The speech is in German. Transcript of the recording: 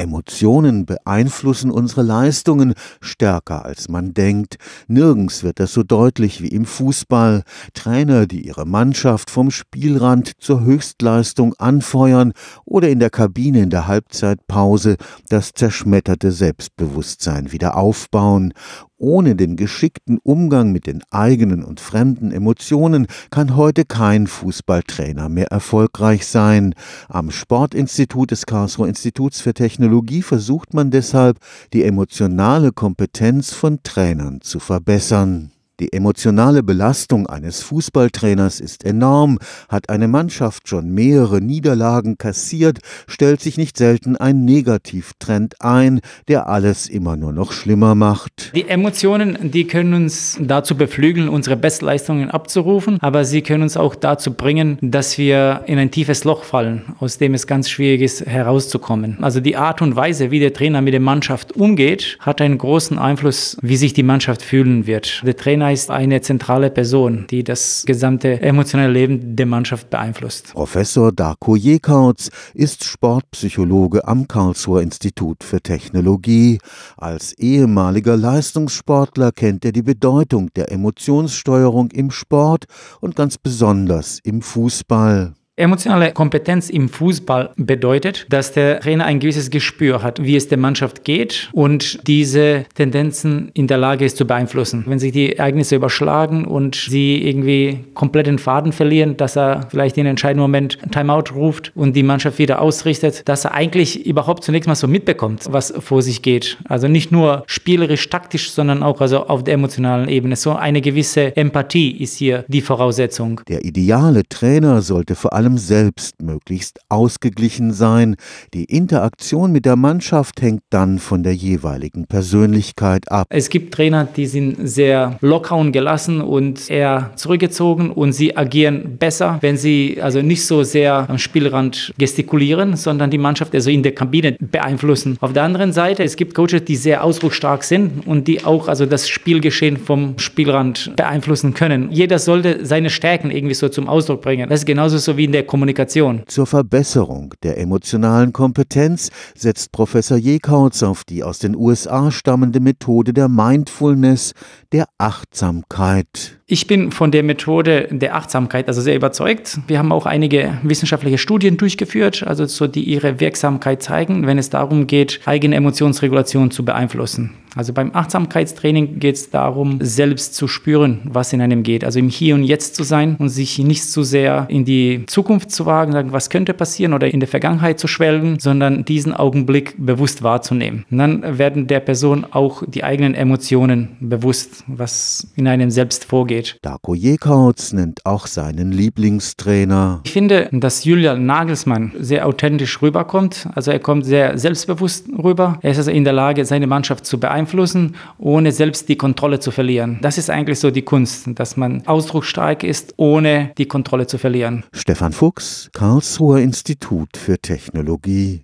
Emotionen beeinflussen unsere Leistungen stärker als man denkt. Nirgends wird das so deutlich wie im Fußball. Trainer, die ihre Mannschaft vom Spielrand zur Höchstleistung anfeuern oder in der Kabine in der Halbzeitpause das zerschmetterte Selbstbewusstsein wieder aufbauen ohne den geschickten Umgang mit den eigenen und fremden Emotionen kann heute kein Fußballtrainer mehr erfolgreich sein. Am Sportinstitut des Karlsruher Instituts für Technologie versucht man deshalb, die emotionale Kompetenz von Trainern zu verbessern. Die emotionale Belastung eines Fußballtrainers ist enorm. Hat eine Mannschaft schon mehrere Niederlagen kassiert, stellt sich nicht selten ein Negativtrend ein, der alles immer nur noch schlimmer macht. Die Emotionen, die können uns dazu beflügeln, unsere Bestleistungen abzurufen, aber sie können uns auch dazu bringen, dass wir in ein tiefes Loch fallen, aus dem es ganz schwierig ist, herauszukommen. Also die Art und Weise, wie der Trainer mit der Mannschaft umgeht, hat einen großen Einfluss, wie sich die Mannschaft fühlen wird. Der Trainer ist eine zentrale Person, die das gesamte emotionale Leben der Mannschaft beeinflusst. Professor Darko Jekautz ist Sportpsychologe am Karlsruher Institut für Technologie. Als ehemaliger Leistungssportler kennt er die Bedeutung der Emotionssteuerung im Sport und ganz besonders im Fußball. Emotionale Kompetenz im Fußball bedeutet, dass der Trainer ein gewisses Gespür hat, wie es der Mannschaft geht und diese Tendenzen in der Lage ist zu beeinflussen. Wenn sich die Ereignisse überschlagen und sie irgendwie komplett den Faden verlieren, dass er vielleicht in einem entscheidenden Moment Timeout ruft und die Mannschaft wieder ausrichtet, dass er eigentlich überhaupt zunächst mal so mitbekommt, was vor sich geht. Also nicht nur spielerisch, taktisch, sondern auch also auf der emotionalen Ebene. So eine gewisse Empathie ist hier die Voraussetzung. Der ideale Trainer sollte vor allem allem selbst möglichst ausgeglichen sein. Die Interaktion mit der Mannschaft hängt dann von der jeweiligen Persönlichkeit ab. Es gibt Trainer, die sind sehr locker und gelassen und eher zurückgezogen und sie agieren besser, wenn sie also nicht so sehr am Spielrand gestikulieren, sondern die Mannschaft also in der Kabine beeinflussen. Auf der anderen Seite, es gibt Coaches, die sehr ausdrucksstark sind und die auch also das Spielgeschehen vom Spielrand beeinflussen können. Jeder sollte seine Stärken irgendwie so zum Ausdruck bringen. Das ist genauso so wie in der Kommunikation. Zur Verbesserung der emotionalen Kompetenz setzt Professor Jekautz auf die aus den USA stammende Methode der Mindfulness, der Achtsamkeit. Ich bin von der Methode der Achtsamkeit also sehr überzeugt. Wir haben auch einige wissenschaftliche Studien durchgeführt, also so die ihre Wirksamkeit zeigen, wenn es darum geht, eigene Emotionsregulation zu beeinflussen. Also beim Achtsamkeitstraining geht es darum, selbst zu spüren, was in einem geht. Also im Hier und Jetzt zu sein und sich nicht zu sehr in die Zukunft zu wagen, sagen, was könnte passieren oder in der Vergangenheit zu schwelgen, sondern diesen Augenblick bewusst wahrzunehmen. Und dann werden der Person auch die eigenen Emotionen bewusst, was in einem selbst vorgeht geht. Darko Jekautz nennt auch seinen Lieblingstrainer. Ich finde, dass Julian Nagelsmann sehr authentisch rüberkommt. Also er kommt sehr selbstbewusst rüber. Er ist also in der Lage, seine Mannschaft zu beeinflussen, ohne selbst die Kontrolle zu verlieren. Das ist eigentlich so die Kunst, dass man ausdrucksstark ist, ohne die Kontrolle zu verlieren. Fuchs, Karlsruher Institut für Technologie.